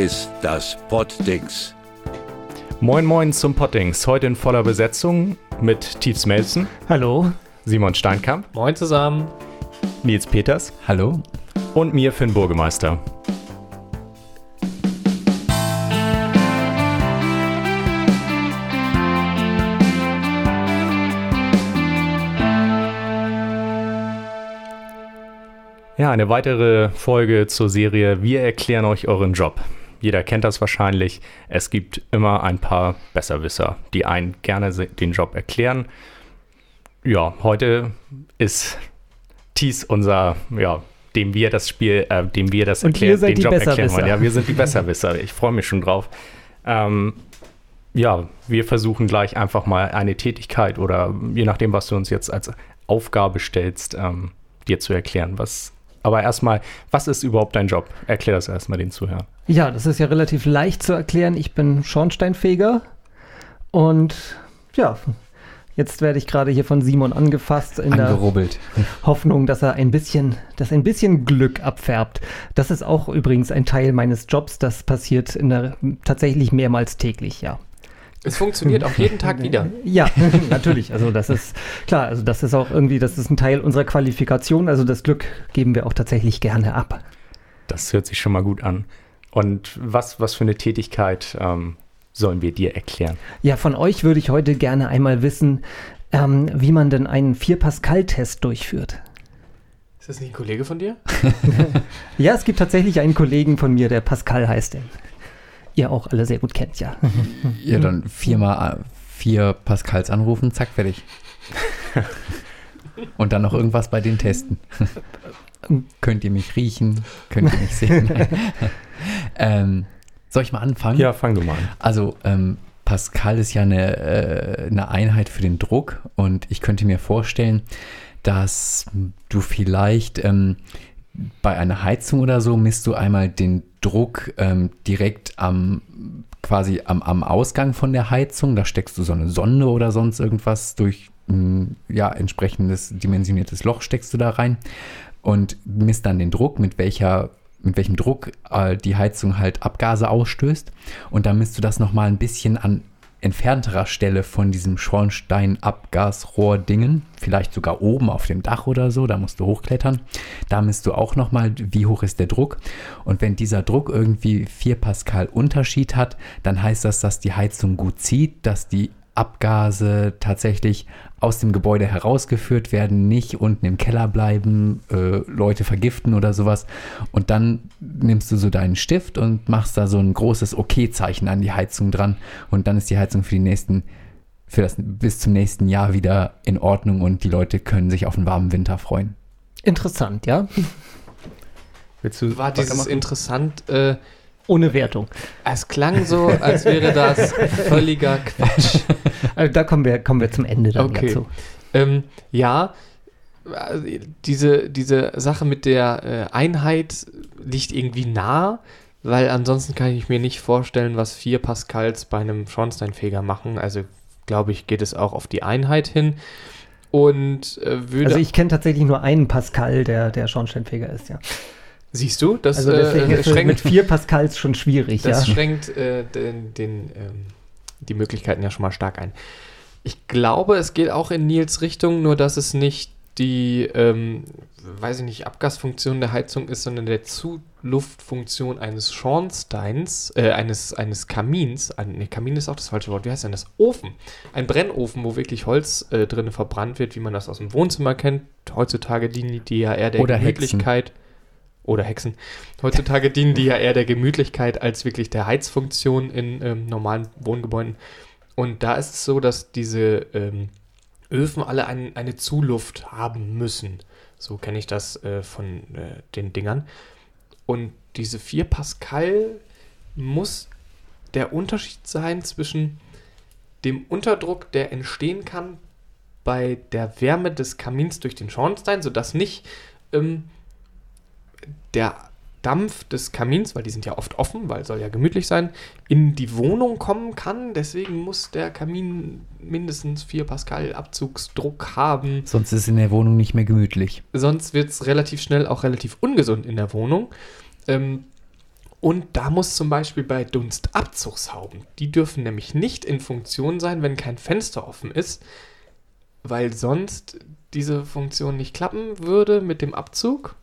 ist das Poddings. Moin Moin zum Pottings. Heute in voller Besetzung mit Tietz Melzen, Hallo. Simon Steinkamp, Moin zusammen. Nils Peters Hallo. und mir Finn Burgemeister. Ja, eine weitere Folge zur Serie Wir erklären euch euren Job. Jeder kennt das wahrscheinlich. Es gibt immer ein paar Besserwisser, die einen gerne den Job erklären. Ja, heute ist Thies unser, ja, dem wir das Spiel, äh, dem wir das erklären, den Job erklären wollen. Ja, wir sind die Besserwisser. Ich freue mich schon drauf. Ähm, ja, wir versuchen gleich einfach mal eine Tätigkeit oder je nachdem, was du uns jetzt als Aufgabe stellst, ähm, dir zu erklären. Was, aber erstmal, was ist überhaupt dein Job? Erklär das erstmal den Zuhörern. Ja, das ist ja relativ leicht zu erklären. Ich bin Schornsteinfeger und ja, jetzt werde ich gerade hier von Simon angefasst in der. Hoffnung, dass er ein bisschen, dass ein bisschen Glück abfärbt. Das ist auch übrigens ein Teil meines Jobs. Das passiert in der, tatsächlich mehrmals täglich, ja. Es funktioniert auch jeden Tag wieder. Ja, natürlich. Also das ist klar. Also das ist auch irgendwie, das ist ein Teil unserer Qualifikation. Also das Glück geben wir auch tatsächlich gerne ab. Das hört sich schon mal gut an. Und was, was für eine Tätigkeit ähm, sollen wir dir erklären? Ja, von euch würde ich heute gerne einmal wissen, ähm, wie man denn einen 4-Pascal-Test durchführt. Ist das nicht ein Kollege von dir? Ja, es gibt tatsächlich einen Kollegen von mir, der Pascal heißt. Den ihr auch alle sehr gut kennt, ja. Ja, dann viermal äh, vier Pascals anrufen, zack, fertig. Und dann noch irgendwas bei den testen. Könnt ihr mich riechen? Könnt ihr mich sehen? ähm, soll ich mal anfangen? Ja, fang du mal an. Also ähm, Pascal ist ja eine, äh, eine Einheit für den Druck und ich könnte mir vorstellen, dass du vielleicht ähm, bei einer Heizung oder so misst du einmal den Druck ähm, direkt am quasi am, am Ausgang von der Heizung. Da steckst du so eine Sonde oder sonst irgendwas durch mh, ja entsprechendes dimensioniertes Loch steckst du da rein und misst dann den Druck, mit welcher mit welchem Druck äh, die Heizung halt Abgase ausstößt. Und dann misst du das nochmal ein bisschen an entfernterer Stelle von diesem Schornstein-Abgasrohr-Dingen, vielleicht sogar oben auf dem Dach oder so, da musst du hochklettern. Da misst du auch nochmal, wie hoch ist der Druck. Und wenn dieser Druck irgendwie 4 Pascal Unterschied hat, dann heißt das, dass die Heizung gut zieht, dass die Abgase tatsächlich aus dem Gebäude herausgeführt werden, nicht unten im Keller bleiben, äh, Leute vergiften oder sowas. Und dann nimmst du so deinen Stift und machst da so ein großes OK-Zeichen an die Heizung dran. Und dann ist die Heizung für die nächsten, für das bis zum nächsten Jahr wieder in Ordnung und die Leute können sich auf einen warmen Winter freuen. Interessant, ja. Willst du War dieses interessant? Äh, Ohne Wertung. es klang so, als wäre das völliger Quatsch. Also da kommen wir, kommen wir zum Ende dann Okay. dazu. Ähm, ja, also diese, diese Sache mit der äh, Einheit liegt irgendwie nah, weil ansonsten kann ich mir nicht vorstellen, was 4 Pascals bei einem Schornsteinfeger machen. Also glaube ich, geht es auch auf die Einheit hin. Und äh, würde. Also ich kenne tatsächlich nur einen Pascal, der, der Schornsteinfeger ist, ja. Siehst du, das, Also deswegen äh, ist es mit schränkt, vier Pascals schon schwierig, das ja. schränkt äh, den, den, ähm, die Möglichkeiten ja schon mal stark ein. Ich glaube, es geht auch in Nils Richtung, nur dass es nicht die, ähm, weiß ich nicht, Abgasfunktion der Heizung ist, sondern der Zuluftfunktion eines Schornsteins, äh, eines, eines Kamins. Ein, nee, Kamin ist auch das falsche Wort. Wie heißt denn das? Ofen. Ein Brennofen, wo wirklich Holz äh, drin verbrannt wird, wie man das aus dem Wohnzimmer kennt. Heutzutage dienen die ja eher der Oder Hexen. Oder Hexen. Heutzutage dienen die ja eher der Gemütlichkeit als wirklich der Heizfunktion in ähm, normalen Wohngebäuden. Und da ist es so, dass diese ähm, Öfen alle ein, eine Zuluft haben müssen. So kenne ich das äh, von äh, den Dingern. Und diese 4 Pascal muss der Unterschied sein zwischen dem Unterdruck, der entstehen kann bei der Wärme des Kamins durch den Schornstein, sodass nicht ähm, der Dampf des Kamins, weil die sind ja oft offen, weil soll ja gemütlich sein, in die Wohnung kommen kann. Deswegen muss der Kamin mindestens 4 Pascal Abzugsdruck haben. Sonst ist es in der Wohnung nicht mehr gemütlich. Sonst wird es relativ schnell auch relativ ungesund in der Wohnung. Ähm, Und da muss zum Beispiel bei Dunstabzugshauben, die dürfen nämlich nicht in Funktion sein, wenn kein Fenster offen ist, weil sonst diese Funktion nicht klappen würde mit dem Abzug.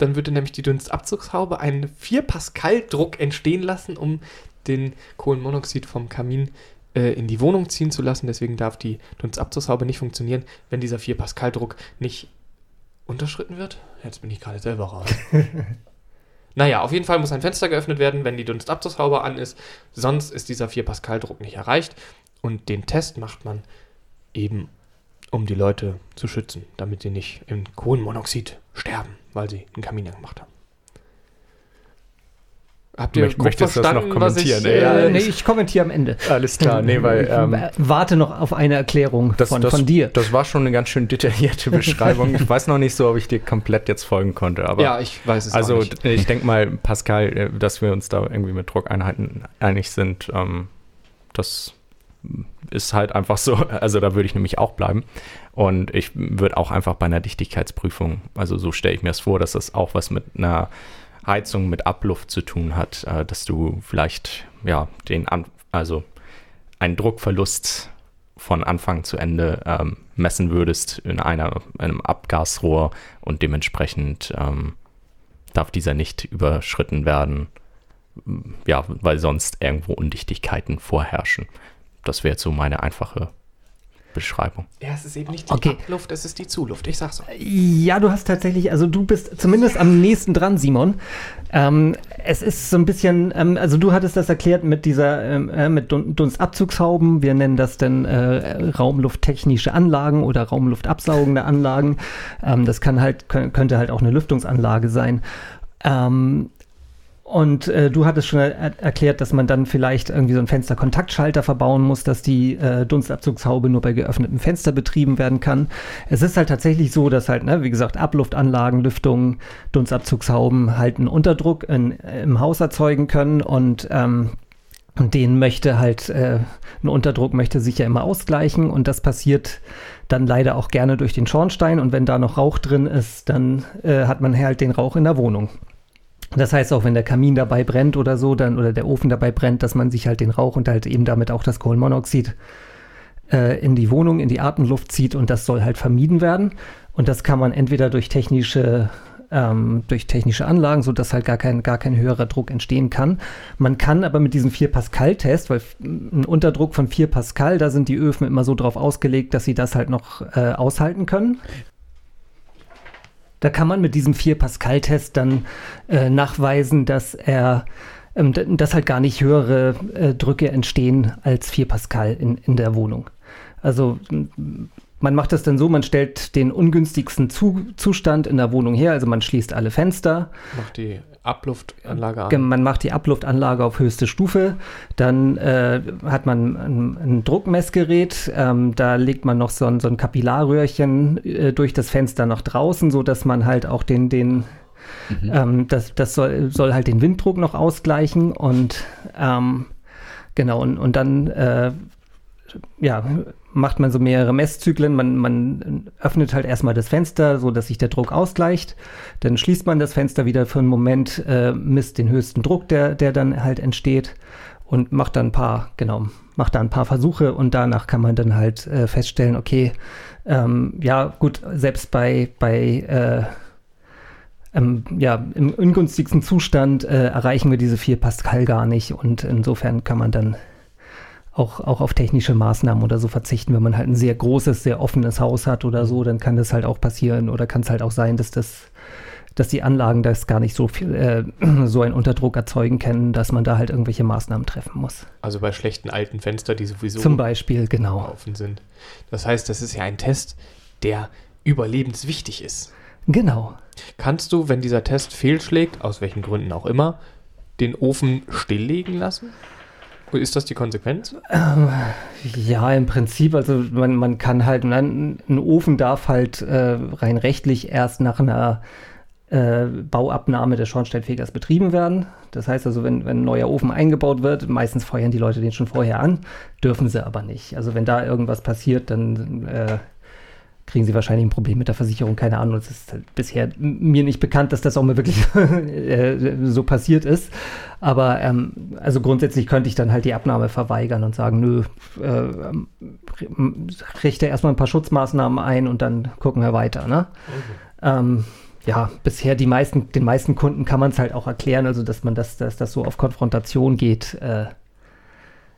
Dann würde nämlich die Dunstabzugshaube einen 4 Pascal Druck entstehen lassen, um den Kohlenmonoxid vom Kamin äh, in die Wohnung ziehen zu lassen. Deswegen darf die Dunstabzugshaube nicht funktionieren, wenn dieser 4 Pascal Druck nicht unterschritten wird. Jetzt bin ich gerade selber raus. naja, auf jeden Fall muss ein Fenster geöffnet werden, wenn die Dunstabzugshaube an ist. Sonst ist dieser 4 Pascal Druck nicht erreicht. Und den Test macht man eben, um die Leute zu schützen, damit sie nicht im Kohlenmonoxid sterben, weil sie einen Kamin angemacht haben. Habt ihr Möcht- möchtest du das noch was ich, kommentieren? äh, Äh, nee, ich kommentiere am Ende. Alles klar, nee, weil Ich ähm, warte noch auf eine Erklärung das, von, das, von dir. das war schon eine ganz schön detaillierte Beschreibung. ich weiß noch nicht so, ob ich dir komplett jetzt folgen konnte, aber ja, ich weiß es also nicht. d- ich denke mal, Pascal, äh, dass wir uns da irgendwie mit Druckeinheiten einig sind, ähm, das ist halt einfach so. Also da würde ich nämlich auch bleiben. Und ich würde auch einfach bei einer Dichtigkeitsprüfung, also so stelle ich mir es vor, dass das auch was mit einer Heizung mit Abluft zu tun hat, äh, dass du vielleicht ja den also einen Druckverlust von Anfang zu Ende ähm, messen würdest in einer, einem Abgasrohr und dementsprechend ähm, darf dieser nicht überschritten werden, ja, weil sonst irgendwo Undichtigkeiten vorherrschen. Das wäre jetzt so meine einfache Beschreibung. Ja, es ist eben nicht die Okay. Abluft, es ist die Zuluft. Ich sag's so. Ja, du hast tatsächlich, also du bist zumindest am nächsten dran, Simon. Ähm, es ist so ein bisschen, ähm, also du hattest das erklärt mit dieser, ähm, äh, mit Dun Dunstabzugshauben. Wir nennen das dann äh, raumlufttechnische Anlagen oder raumluftabsaugende Anlagen. Ähm, das kann halt, kö- könnte halt auch eine Lüftungsanlage sein. Ähm, und äh, du hattest schon er erklärt, dass man dann vielleicht irgendwie so einen Fensterkontaktschalter verbauen muss, dass die äh, Dunstabzugshaube nur bei geöffnetem Fenster betrieben werden kann. Es ist halt tatsächlich so, dass halt, ne, wie gesagt, Abluftanlagen, Lüftungen, Dunstabzugshauben halt einen Unterdruck in, im Haus erzeugen können und ähm, und den möchte halt, äh, ein Unterdruck möchte sich ja immer ausgleichen und das passiert dann leider auch gerne durch den Schornstein und wenn da noch Rauch drin ist, dann äh, hat man halt den Rauch in der Wohnung. Das heißt auch, wenn der Kamin dabei brennt oder so, dann oder der Ofen dabei brennt, dass man sich halt den Rauch und halt eben damit auch das Kohlenmonoxid äh, in die Wohnung, in die Atemluft zieht und das soll halt vermieden werden. Und das kann man entweder durch technische ähm, durch technische Anlagen, sodass halt gar kein, gar kein höherer Druck entstehen kann. Man kann aber mit diesem 4-Pascal-Test, weil f- ein Unterdruck von 4 Pascal, da sind die Öfen immer so drauf ausgelegt, dass sie das halt noch äh, aushalten können. Da kann man mit diesem 4-Pascal-Test dann äh, nachweisen, dass er ähm, dass halt gar nicht höhere äh, Drücke entstehen als 4 Pascal in, in der Wohnung. Also man macht das dann so, man stellt den ungünstigsten Zu Zustand in der Wohnung her, also man schließt alle Fenster, Macht die Abluftanlage Ge- an. Man macht die Abluftanlage auf höchste Stufe, dann äh, hat man ein, ein Druckmessgerät, ähm, da legt man noch so ein, so ein Kapillarröhrchen äh, durch das Fenster nach draußen, so dass man halt auch den, den ähm, das, das soll, soll halt den Winddruck noch ausgleichen und ähm, genau, und, und dann äh, ja, macht man so mehrere Messzyklen. Man, man öffnet halt erstmal das Fenster, so dass sich der Druck ausgleicht. Dann schließt man das Fenster wieder für einen Moment, äh, misst den höchsten Druck, der, der dann halt entsteht und macht dann ein paar, genau, macht da ein paar Versuche und danach kann man dann halt äh, feststellen, okay, ähm, ja, gut, selbst bei, bei äh, ähm, ja, im ungünstigsten Zustand äh, erreichen wir diese 4 Pascal gar nicht und insofern kann man dann auch, auch auf technische Maßnahmen oder so verzichten. Wenn man halt ein sehr großes, sehr offenes Haus hat oder so, dann kann das halt auch passieren oder kann es halt auch sein, dass das dass die Anlagen das gar nicht so viel, äh, so einen Unterdruck erzeugen können, dass man da halt irgendwelche Maßnahmen treffen muss. Also bei schlechten alten Fenstern, die sowieso Zum Beispiel, genau. offen sind. Das heißt, das ist ja ein Test, der überlebenswichtig ist. Genau. Kannst du, wenn dieser Test fehlschlägt, aus welchen Gründen auch immer, den Ofen stilllegen lassen? Ist das die Konsequenz? Ja, im Prinzip, also man, man kann halt, ein, ein Ofen darf halt äh, rein rechtlich erst nach einer äh, Bauabnahme des Schornsteinfegers betrieben werden. Das heißt also, wenn, wenn ein neuer Ofen eingebaut wird, meistens feuern die Leute den schon vorher an, dürfen sie aber nicht. Also wenn da irgendwas passiert, dann, äh, kriegen sie wahrscheinlich ein Problem mit der Versicherung, keine Ahnung. Es ist halt bisher mir nicht bekannt, dass das auch mal wirklich äh, so passiert ist. Aber ähm, also grundsätzlich könnte ich dann halt die Abnahme verweigern und sagen, nö, äh, richte erstmal ein paar Schutzmaßnahmen ein und dann gucken wir weiter. Ne? Okay. Ähm, ja, bisher die meisten, den meisten Kunden kann man es halt auch erklären, also dass man das, dass das so auf Konfrontation geht, äh,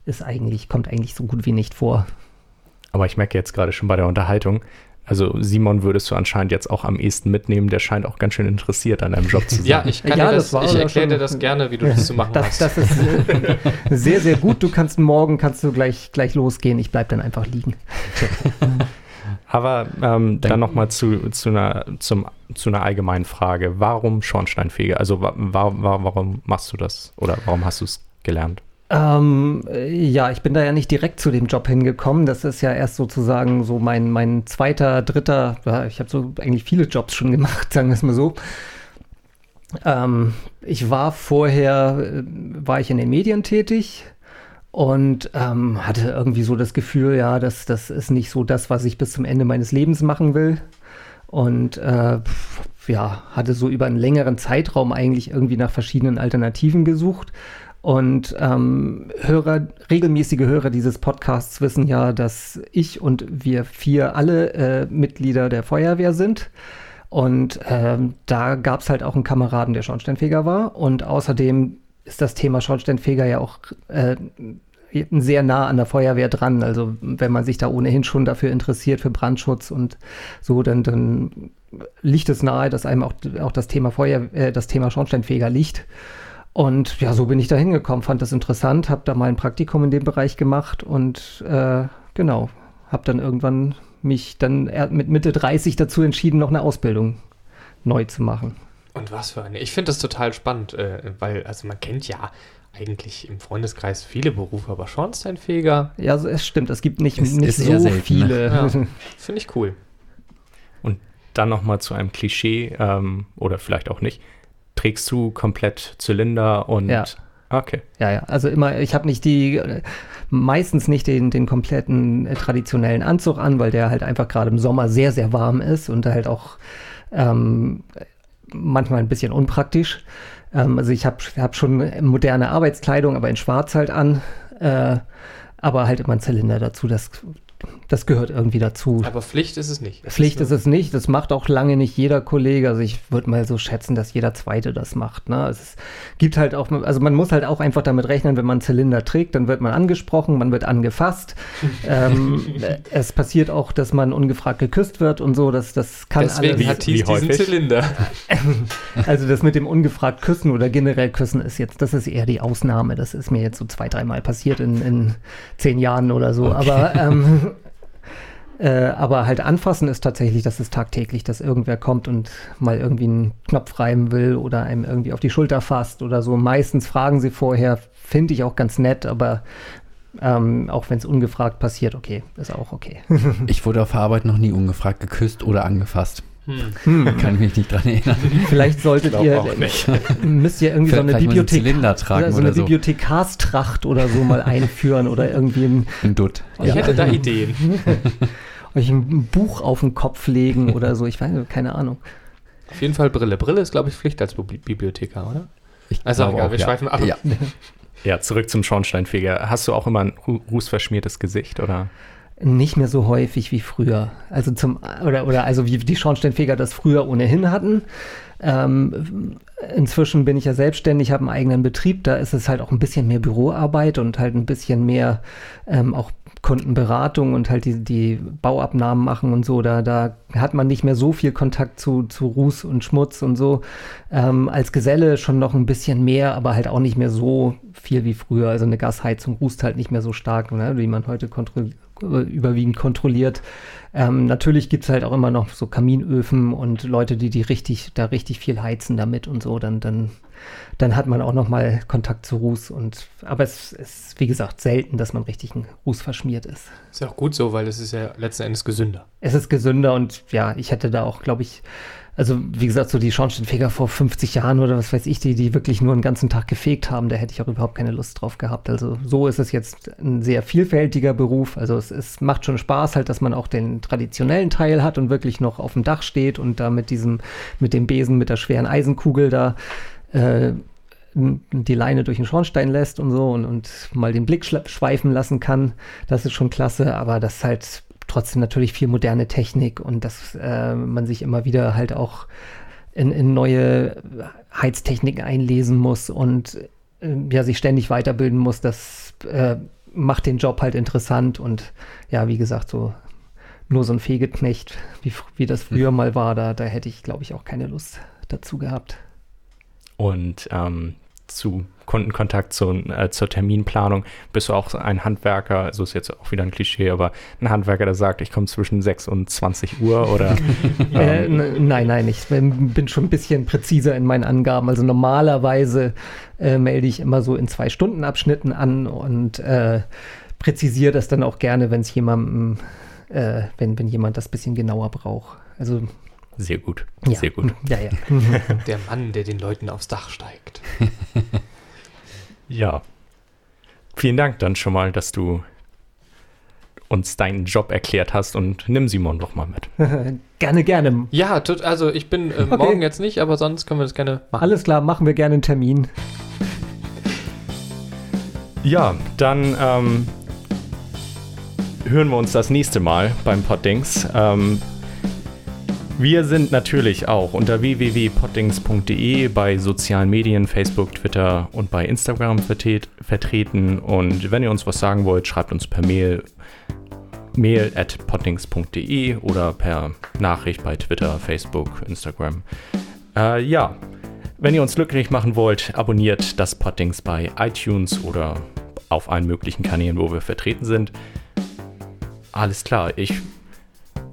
ist eigentlich, kommt eigentlich so gut wie nicht vor. Aber ich merke jetzt gerade schon bei der Unterhaltung, also Simon würdest du anscheinend jetzt auch am ehesten mitnehmen, der scheint auch ganz schön interessiert an deinem Job zu sein. ja, ich, kann ja, dir das, das ich erkläre dir das gerne, wie du das zu machen das, hast. Das ist äh, sehr, sehr gut. Du kannst morgen kannst du gleich, gleich losgehen. Ich bleibe dann einfach liegen. Aber ähm, dann nochmal zu, zu, einer, zum, zu einer allgemeinen Frage. Warum Schornsteinfeger? Also wa wa warum machst du das oder warum hast du es gelernt? Ähm, ja, ich bin da ja nicht direkt zu dem Job hingekommen. Das ist ja erst sozusagen so mein, mein zweiter, dritter, ja, ich habe so eigentlich viele Jobs schon gemacht, sagen wir es mal so. Ähm, ich war vorher, äh, war ich in den Medien tätig und ähm, hatte irgendwie so das Gefühl, ja, das, das ist nicht so das, was ich bis zum Ende meines Lebens machen will. Und äh, ja, hatte so über einen längeren Zeitraum eigentlich irgendwie nach verschiedenen Alternativen gesucht und ähm, Hörer, regelmäßige Hörer dieses Podcasts wissen ja, dass ich und wir vier alle äh, Mitglieder der Feuerwehr sind. Und ähm, da gab es halt auch einen Kameraden, der Schornsteinfeger war. Und außerdem ist das Thema Schornsteinfeger ja auch äh, sehr nah an der Feuerwehr dran. Also wenn man sich da ohnehin schon dafür interessiert, für Brandschutz und so, dann, dann liegt es nahe, dass einem auch, auch das Thema Feuer, äh, das Thema Schornsteinfeger liegt. Und ja, so bin ich da hingekommen, fand das interessant, habe da mal ein Praktikum in dem Bereich gemacht und äh, genau, habe dann irgendwann mich dann mit Mitte 30 dazu entschieden, noch eine Ausbildung neu zu machen. Und was für eine? Ich finde das total spannend, äh, weil also man kennt ja eigentlich im Freundeskreis viele Berufe, aber Schornsteinfeger. Ja, also es stimmt, es gibt nicht, ist, nicht ist so selten, ne? viele. Ja, finde ich cool. Und dann nochmal zu einem Klischee ähm, oder vielleicht auch nicht trägst du komplett Zylinder und. Ja. Okay. Ja, ja. Also immer, ich habe nicht die, meistens nicht den, den kompletten äh, traditionellen Anzug an, weil der halt einfach gerade im Sommer sehr, sehr warm ist und halt auch ähm, manchmal ein bisschen unpraktisch. Ähm, also ich habe hab schon moderne Arbeitskleidung, aber in Schwarz halt an. Äh, aber halt immer ein Zylinder dazu. Das das gehört irgendwie dazu. Aber Pflicht ist es nicht. Pflicht ist, ist, es nicht. Das macht auch lange nicht jeder Kollege. Also ich würde mal so schätzen, dass jeder Zweite das macht. Ne? Es gibt halt auch, also man muss halt auch einfach damit rechnen, wenn man einen Zylinder trägt, dann wird man angesprochen, man wird angefasst. ähm, es passiert auch, dass man ungefragt geküsst wird und so. Das, das kann Deswegen alles. hat Thies diesen Zylinder. also das mit dem ungefragt Küssen oder generell Küssen ist jetzt, das ist eher die Ausnahme. Das ist mir jetzt so zwei, dreimal passiert in, in zehn Jahren oder so. Okay. Aber ähm, äh, aber halt anfassen ist tatsächlich, dass es tagtäglich, dass irgendwer kommt und mal irgendwie einen Knopf reiben will oder einem irgendwie auf die Schulter fasst oder so. Meistens fragen sie vorher, finde ich auch ganz nett, aber ähm, auch wenn es ungefragt passiert, okay, ist auch okay. ich wurde auf der Arbeit noch nie ungefragt geküsst oder angefasst. Hm. Kann ich mich nicht dran erinnern. Vielleicht solltet ihr, müsst ihr irgendwie so eine Bibliothek, tragen so eine so. Bibliothekarstracht oder so mal einführen oder irgendwie ein, ein Dutt. Ich ja. hätte da Ideen. euch ein Buch auf den Kopf legen oder so. Ich weiß keine Ahnung. Auf jeden Fall Brille. Brille ist, glaube ich, Pflicht als Bibliothekar, oder? Ich also egal, wir ja. schweifen ab. Ja. ja, zurück zum Schornsteinfeger. Hast du auch immer ein rußverschmiertes Gesicht oder? Nicht mehr so häufig wie früher. Also zum oder oder also wie die Schornsteinfeger das früher ohnehin hatten. Ähm, inzwischen bin ich ja selbstständig, habe einen eigenen Betrieb. Da ist es halt auch ein bisschen mehr Büroarbeit und halt ein bisschen mehr ähm, auch Kundenberatung und halt die, die Bauabnahmen machen und so, da, da hat man nicht mehr so viel Kontakt zu, zu Ruß und Schmutz und so. Ähm, als Geselle schon noch ein bisschen mehr, aber halt auch nicht mehr so viel wie früher. Also eine Gasheizung rußt halt nicht mehr so stark, ne, wie man heute kontro überwiegend kontrolliert. Ähm, natürlich gibt es halt auch immer noch so Kaminöfen und Leute, die die richtig, da richtig viel heizen damit und so, dann, dann dann hat man auch noch mal Kontakt zu Ruß. Und, aber es ist, wie gesagt, selten, dass man richtig ein Ruß verschmiert ist. Ist ja auch gut so, weil es ist ja letzten Endes gesünder. Es ist gesünder und ja, ich hätte da auch, glaube ich, also wie gesagt, so die Schornsteinfeger vor 50 Jahren oder was weiß ich, die, die wirklich nur einen ganzen Tag gefegt haben, da hätte ich auch überhaupt keine Lust drauf gehabt. Also so ist es jetzt ein sehr vielfältiger Beruf. Also es, es macht schon Spaß halt, dass man auch den traditionellen Teil hat und wirklich noch auf dem Dach steht und da mit diesem, mit dem Besen, mit der schweren Eisenkugel da äh, die Leine durch den Schornstein lässt und so und, und mal den Blick schweifen lassen kann. Das ist schon klasse, aber das ist halt trotzdem natürlich viel moderne Technik und dass äh, man sich immer wieder halt auch in, in neue Heiztechniken einlesen muss und äh, ja, sich ständig weiterbilden muss, das äh, macht den Job halt interessant und ja, wie gesagt, so nur so ein Fegeknecht, wie, wie das früher mal war, da, da hätte ich, glaube ich, auch keine Lust dazu gehabt. Und ähm, zu Kundenkontakt zu, äh, zur Terminplanung bist du auch ein Handwerker, also ist jetzt auch wieder ein Klischee, aber ein Handwerker, der sagt, ich komme zwischen 6 und 20 Uhr oder? äh, nein, nein, ich bin schon ein bisschen präziser in meinen Angaben. Also normalerweise äh, melde ich immer so in zwei Stunden Abschnitten an und äh, präzisiere das dann auch gerne, wenn es jemandem, äh, wenn, wenn jemand das bisschen genauer braucht. Also sehr gut, ja. sehr gut. Ja, ja. Der Mann, der den Leuten aufs Dach steigt. ja. Vielen Dank dann schon mal, dass du uns deinen Job erklärt hast und nimm Simon doch mal mit. gerne, gerne. Ja, tut, also ich bin äh, okay. morgen jetzt nicht, aber sonst können wir das gerne machen. Alles klar, machen wir gerne einen Termin. Ja, dann ähm, hören wir uns das nächste Mal beim Poddings. Ähm, wir sind natürlich auch unter www.poddings.de bei sozialen Medien, Facebook, Twitter und bei Instagram vertret vertreten. Und wenn ihr uns was sagen wollt, schreibt uns per Mail mail at poddings.de oder per Nachricht bei Twitter, Facebook, Instagram. Äh, ja, wenn ihr uns glücklich machen wollt, abonniert das Poddings bei iTunes oder auf allen möglichen Kanälen, wo wir vertreten sind. Alles klar, ich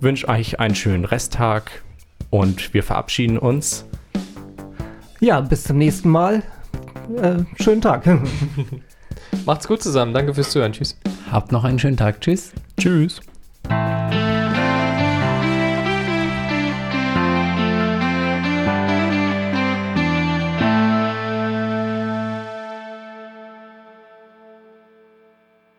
wünsche euch einen schönen Resttag und wir verabschieden uns. Ja, bis zum nächsten Mal. Äh, schönen Tag. Macht's gut zusammen. Danke fürs Zuhören. Tschüss. Habt noch einen schönen Tag. Tschüss. Tschüss.